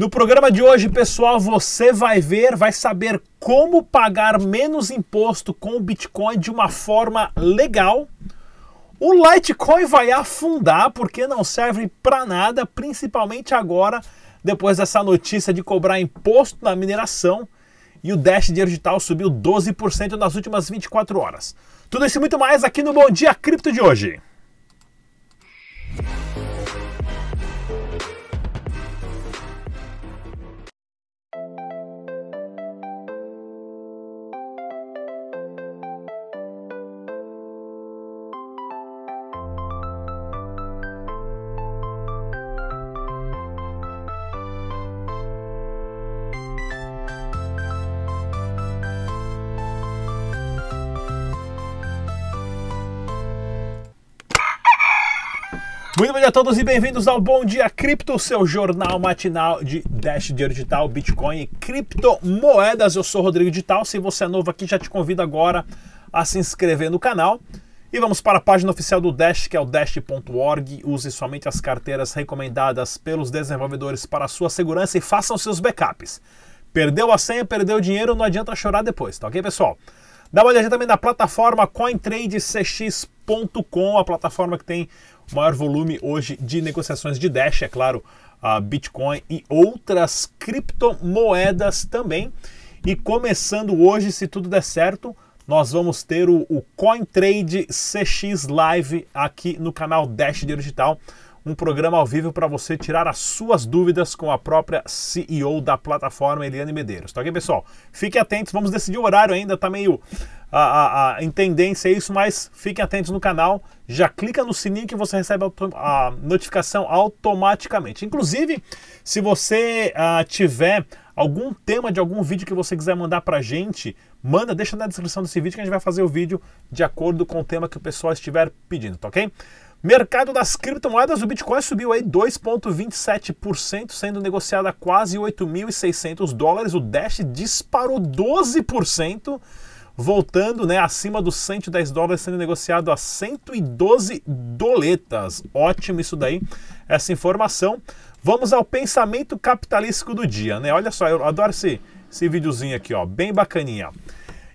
No programa de hoje, pessoal, você vai ver, vai saber como pagar menos imposto com o Bitcoin de uma forma legal. O Litecoin vai afundar porque não serve para nada, principalmente agora, depois dessa notícia de cobrar imposto na mineração. E o Dash Digital subiu 12% nas últimas 24 horas. Tudo isso e muito mais aqui no Bom Dia Cripto de hoje. Muito bom dia a todos e bem-vindos ao Bom Dia Cripto, seu jornal matinal de Dash Dinheiro Digital, Bitcoin e criptomoedas. Eu sou Rodrigo Digital. Se você é novo aqui, já te convido agora a se inscrever no canal. E vamos para a página oficial do Dash, que é o dash.org. Use somente as carteiras recomendadas pelos desenvolvedores para a sua segurança e façam seus backups. Perdeu a senha, perdeu o dinheiro, não adianta chorar depois, tá ok, pessoal? Dá uma olhadinha também na plataforma CoinTradeCX.com, a plataforma que tem maior volume hoje de negociações de Dash, é claro, a Bitcoin e outras criptomoedas também. E começando hoje, se tudo der certo, nós vamos ter o, o CoinTrade CX Live aqui no canal Dash Digital um programa ao vivo para você tirar as suas dúvidas com a própria CEO da plataforma, Eliane Medeiros. Tá ok, pessoal? Fiquem atentos, vamos decidir o horário ainda, tá meio a, a, a, em tendência isso, mas fiquem atentos no canal. Já clica no sininho que você recebe a notificação automaticamente. Inclusive, se você uh, tiver algum tema de algum vídeo que você quiser mandar pra gente, manda, deixa na descrição desse vídeo que a gente vai fazer o vídeo de acordo com o tema que o pessoal estiver pedindo, tá ok? Mercado das criptomoedas, o Bitcoin subiu aí 2,27%, sendo negociado a quase 8.600 dólares. O Dash disparou 12%, voltando né, acima dos 110 dólares, sendo negociado a 112 doletas. Ótimo isso daí, essa informação. Vamos ao pensamento capitalístico do dia, né? Olha só, eu adoro esse, esse videozinho aqui, ó, bem bacaninha.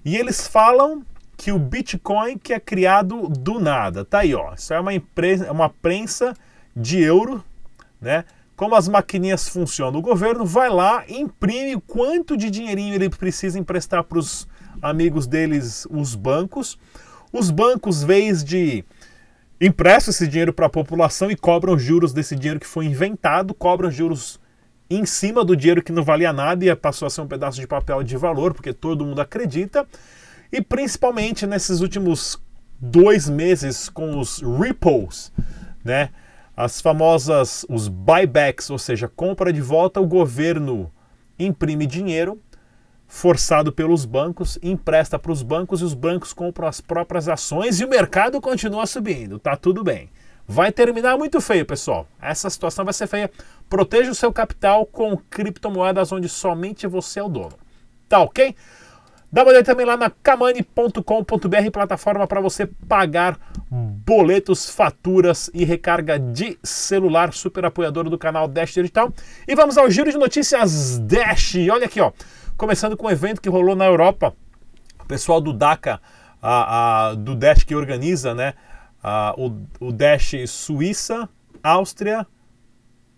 E eles falam que o Bitcoin que é criado do nada. Tá aí, ó. Isso é uma, empresa, uma prensa de euro, né? Como as maquininhas funcionam. O governo vai lá, imprime quanto de dinheirinho ele precisa emprestar para os amigos deles, os bancos. Os bancos, vez de emprestam esse dinheiro para a população e cobram juros desse dinheiro que foi inventado, cobram juros em cima do dinheiro que não valia nada e passou a ser um pedaço de papel de valor, porque todo mundo acredita. E principalmente nesses últimos dois meses com os repos, né? As famosas, os buybacks, ou seja, compra de volta, o governo imprime dinheiro forçado pelos bancos, empresta para os bancos e os bancos compram as próprias ações e o mercado continua subindo. Tá tudo bem. Vai terminar muito feio, pessoal. Essa situação vai ser feia. Proteja o seu capital com criptomoedas onde somente você é o dono. Tá ok? Dá uma olhada também lá na kamani.com.br, plataforma para você pagar boletos, faturas e recarga de celular, super apoiador do canal Dash Digital. E vamos ao giro de notícias Dash. Olha aqui, ó. Começando com um evento que rolou na Europa. O pessoal do DACA, a, a, do Dash que organiza, né? A, o, o Dash Suíça, Áustria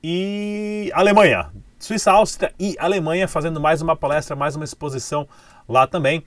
e Alemanha. Suíça, Áustria e Alemanha fazendo mais uma palestra, mais uma exposição lá também.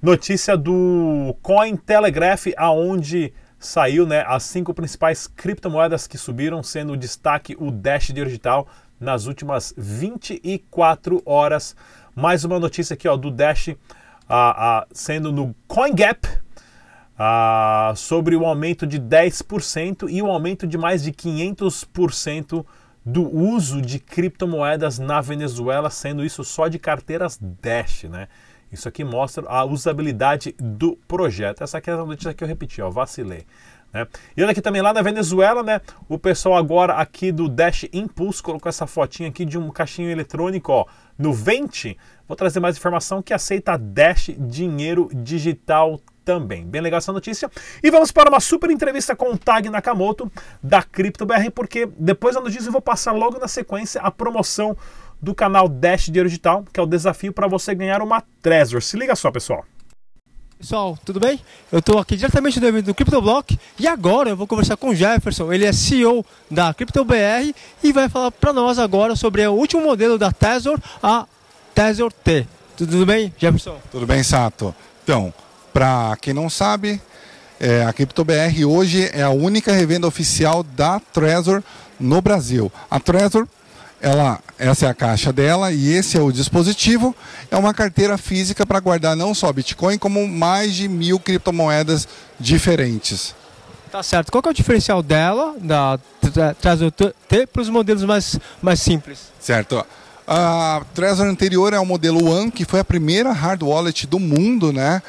Notícia do Cointelegraph, aonde saiu né, as cinco principais criptomoedas que subiram, sendo o destaque o Dash Digital nas últimas 24 horas. Mais uma notícia aqui ó, do Dash uh, uh, sendo no CoinGap uh, sobre o aumento de 10% e o aumento de mais de 500% do uso de criptomoedas na Venezuela, sendo isso só de carteiras Dash, né? Isso aqui mostra a usabilidade do projeto. Essa aqui é a notícia que eu repeti, ó, vacilei. Né? E olha aqui também lá na Venezuela, né? O pessoal agora aqui do Dash Impulse colocou essa fotinha aqui de um caixinho eletrônico, ó, no Vente. Vou trazer mais informação que aceita Dash dinheiro digital também. Bem legal essa notícia. E vamos para uma super entrevista com o Tag Nakamoto da CryptoBR, porque depois da notícia eu vou passar logo na sequência a promoção do canal Dash Dinheiro Digital, que é o desafio para você ganhar uma Trezor. Se liga só, pessoal. Pessoal, tudo bem? Eu estou aqui diretamente do evento do CryptoBlock e agora eu vou conversar com o Jefferson. Ele é CEO da CryptoBR e vai falar para nós agora sobre o último modelo da Tezor, a Tezor T. Tudo bem, Jefferson? Tudo bem, Sato. Então, para quem não sabe, é, a CryptoBR hoje é a única revenda oficial da Trezor no Brasil. A Trezor ela, essa é a caixa dela e esse é o dispositivo. É uma carteira física para guardar não só Bitcoin, como mais de mil criptomoedas diferentes. Tá certo. Qual é o diferencial dela, da Trezor T, para os modelos mais, mais simples? Certo. A Trezor anterior é o modelo One, que foi a primeira hard wallet do mundo, né?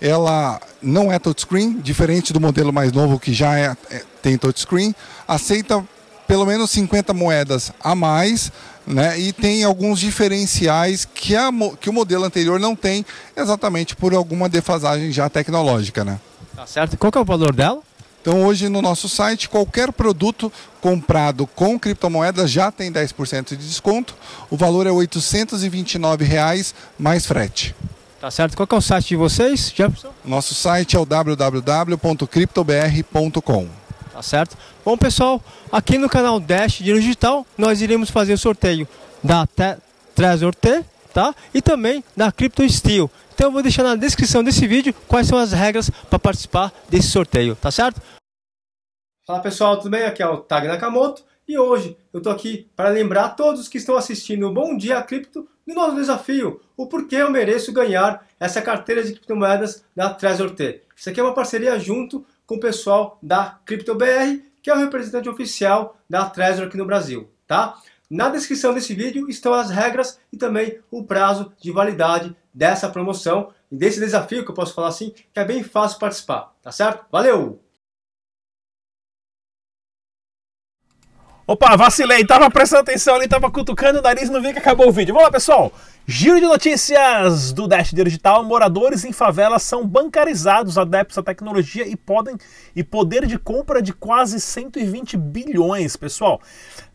Ela não é touchscreen, diferente do modelo mais novo que já é, é tem touchscreen. Aceita pelo menos 50 moedas a mais, né? E tem alguns diferenciais que, a, que o modelo anterior não tem, exatamente por alguma defasagem já tecnológica, né? Tá certo. Qual é o valor dela? Então hoje no nosso site, qualquer produto comprado com criptomoedas já tem 10% de desconto. O valor é 829 reais mais frete. Tá certo. Qual é o site de vocês, Jefferson? Nosso site é o www.criptobr.com. Tá certo? Bom, pessoal, aqui no canal Dash Dinheiro Digital, nós iremos fazer o sorteio da Trezor T, tá? E também da Crypto Steel. Então eu vou deixar na descrição desse vídeo quais são as regras para participar desse sorteio, tá certo? Fala pessoal, tudo bem? Aqui é o Tag Nakamoto e hoje eu tô aqui para lembrar a todos que estão assistindo o Bom Dia Cripto do nosso desafio, o porquê eu mereço ganhar essa carteira de criptomoedas da Trezor T. Isso aqui é uma parceria junto com o pessoal da CryptoBR, que é o representante oficial da Trezor aqui no Brasil, tá? Na descrição desse vídeo estão as regras e também o prazo de validade dessa promoção e desse desafio que eu posso falar assim, que é bem fácil participar, tá certo? Valeu! Opa, vacilei, tava prestando atenção ali, tava cutucando o nariz, não vi que acabou o vídeo. Vamos lá, pessoal! Giro de notícias do Dash Digital. Moradores em favelas são bancarizados, adeptos à tecnologia e podem e poder de compra de quase 120 bilhões, pessoal.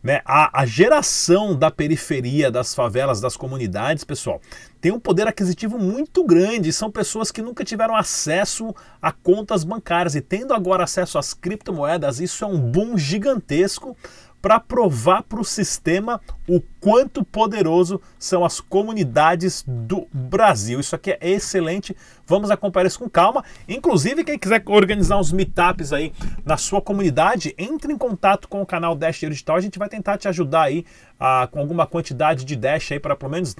Né? A, a geração da periferia, das favelas, das comunidades, pessoal, tem um poder aquisitivo muito grande. São pessoas que nunca tiveram acesso a contas bancárias e tendo agora acesso às criptomoedas, isso é um boom gigantesco para provar para o sistema o quanto poderoso são as comunidades do Brasil. Isso aqui é excelente. Vamos acompanhar isso com calma. Inclusive, quem quiser organizar uns meetups aí na sua comunidade, entre em contato com o canal Dash Digital. A gente vai tentar te ajudar aí ah, com alguma quantidade de Dash aí para pelo menos.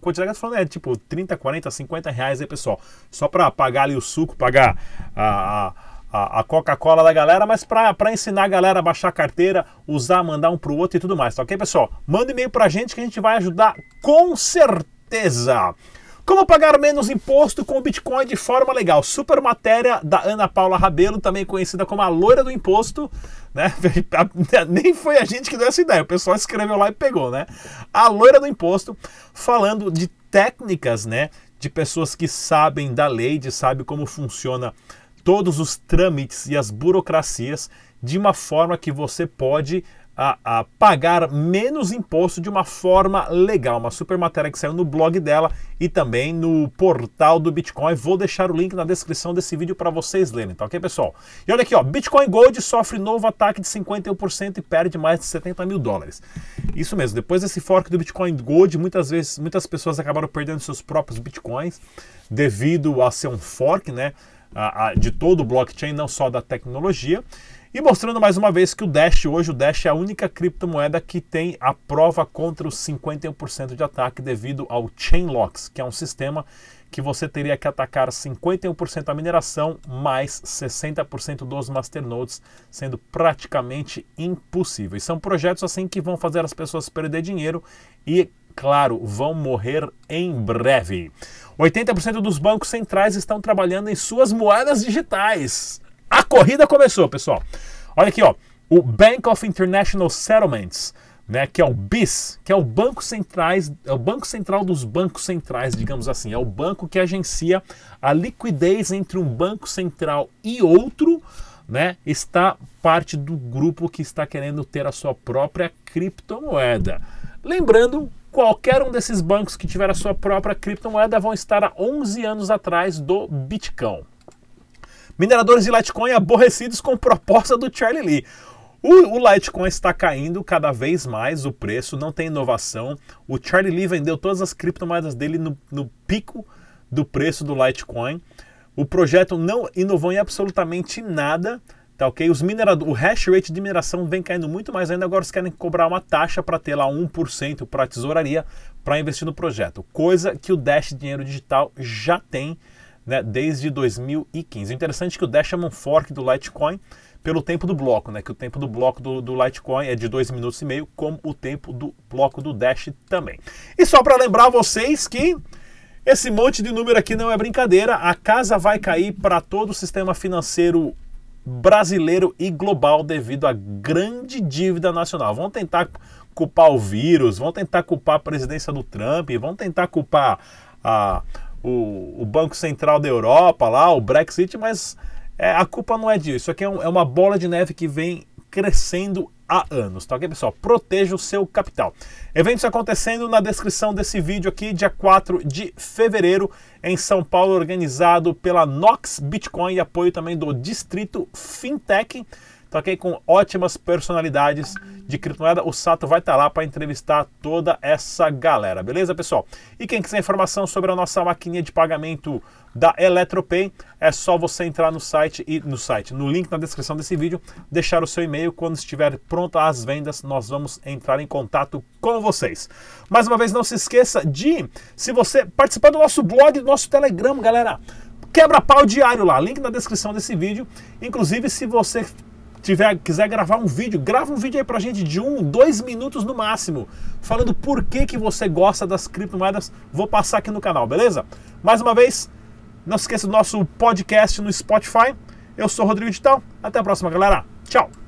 Quantidade que eu falando é tipo 30, 40, 50 reais aí, pessoal. Só para pagar ali o suco, pagar a. a a, a Coca-Cola da galera, mas para ensinar a galera a baixar a carteira, usar, mandar um para o outro e tudo mais, tá ok, pessoal? Manda e-mail para a gente que a gente vai ajudar com certeza. Como pagar menos imposto com o Bitcoin de forma legal? Super matéria da Ana Paula Rabelo, também conhecida como a loira do imposto, né? Nem foi a gente que deu essa ideia, o pessoal escreveu lá e pegou, né? A loira do imposto, falando de técnicas, né? De pessoas que sabem da lei, de sabe como funciona todos os trâmites e as burocracias de uma forma que você pode a, a, pagar menos imposto de uma forma legal. Uma super matéria que saiu no blog dela e também no portal do Bitcoin. Vou deixar o link na descrição desse vídeo para vocês lerem, tá ok, pessoal? E olha aqui, ó, Bitcoin Gold sofre novo ataque de 51% e perde mais de 70 mil dólares. Isso mesmo, depois desse fork do Bitcoin Gold, muitas vezes, muitas pessoas acabaram perdendo seus próprios Bitcoins devido a ser um fork, né? De todo o blockchain, não só da tecnologia. E mostrando mais uma vez que o Dash hoje, o Dash é a única criptomoeda que tem a prova contra os 51% de ataque devido ao Chainlocks, que é um sistema que você teria que atacar 51% da mineração mais 60% dos masternodes, sendo praticamente impossível. E são projetos assim que vão fazer as pessoas perder dinheiro e, claro, vão morrer em breve. 80% dos bancos centrais estão trabalhando em suas moedas digitais. A corrida começou, pessoal. Olha aqui, ó. O Bank of International Settlements, né, que é o BIS, que é o banco centrais, é o banco central dos bancos centrais, digamos assim, é o banco que agencia a liquidez entre um banco central e outro, né, está parte do grupo que está querendo ter a sua própria criptomoeda. Lembrando qualquer um desses bancos que tiver a sua própria criptomoeda vão estar há 11 anos atrás do Bitcoin. Mineradores de Litecoin aborrecidos com proposta do Charlie Lee. O, o, Litecoin está caindo cada vez mais o preço, não tem inovação. O Charlie Lee vendeu todas as criptomoedas dele no, no pico do preço do Litecoin. O projeto não inovou em absolutamente nada. Tá ok? Os mineradores, o hash rate de mineração vem caindo muito mais ainda. Agora eles querem cobrar uma taxa para ter lá 1% para a tesouraria para investir no projeto. Coisa que o Dash Dinheiro Digital já tem né, desde 2015. O interessante que o Dash é um fork do Litecoin pelo tempo do bloco, né? Que o tempo do bloco do, do Litecoin é de 2 minutos e meio, como o tempo do bloco do Dash também. E só para lembrar vocês que esse monte de número aqui não é brincadeira, a casa vai cair para todo o sistema financeiro brasileiro e global devido à grande dívida nacional. Vão tentar culpar o vírus, vão tentar culpar a presidência do Trump, vão tentar culpar a, o, o Banco Central da Europa lá, o Brexit, mas é, a culpa não é disso. Isso aqui é, um, é uma bola de neve que vem crescendo há anos, tá ok, pessoal? Proteja o seu capital. Eventos acontecendo na descrição desse vídeo aqui, dia 4 de fevereiro, em São Paulo, organizado pela Nox Bitcoin e apoio também do Distrito Fintech. Tá? Com ótimas personalidades de criptomoeda. O Sato vai estar tá lá para entrevistar toda essa galera, beleza, pessoal? E quem quiser informação sobre a nossa maquininha de pagamento da Eletropay, é só você entrar no site e no site, no link na descrição desse vídeo, deixar o seu e-mail. Quando estiver pronta as vendas, nós vamos entrar em contato com vocês. Mais uma vez, não se esqueça de, se você participar do nosso blog, do nosso Telegram, galera, quebra-pau diário lá, link na descrição desse vídeo. Inclusive, se você tiver, quiser gravar um vídeo, grava um vídeo aí pra gente de um, dois minutos no máximo, falando por que, que você gosta das criptomoedas. Vou passar aqui no canal, beleza? Mais uma vez, não se esqueça do nosso podcast no Spotify. Eu sou Rodrigo Digital. Até a próxima, galera. Tchau!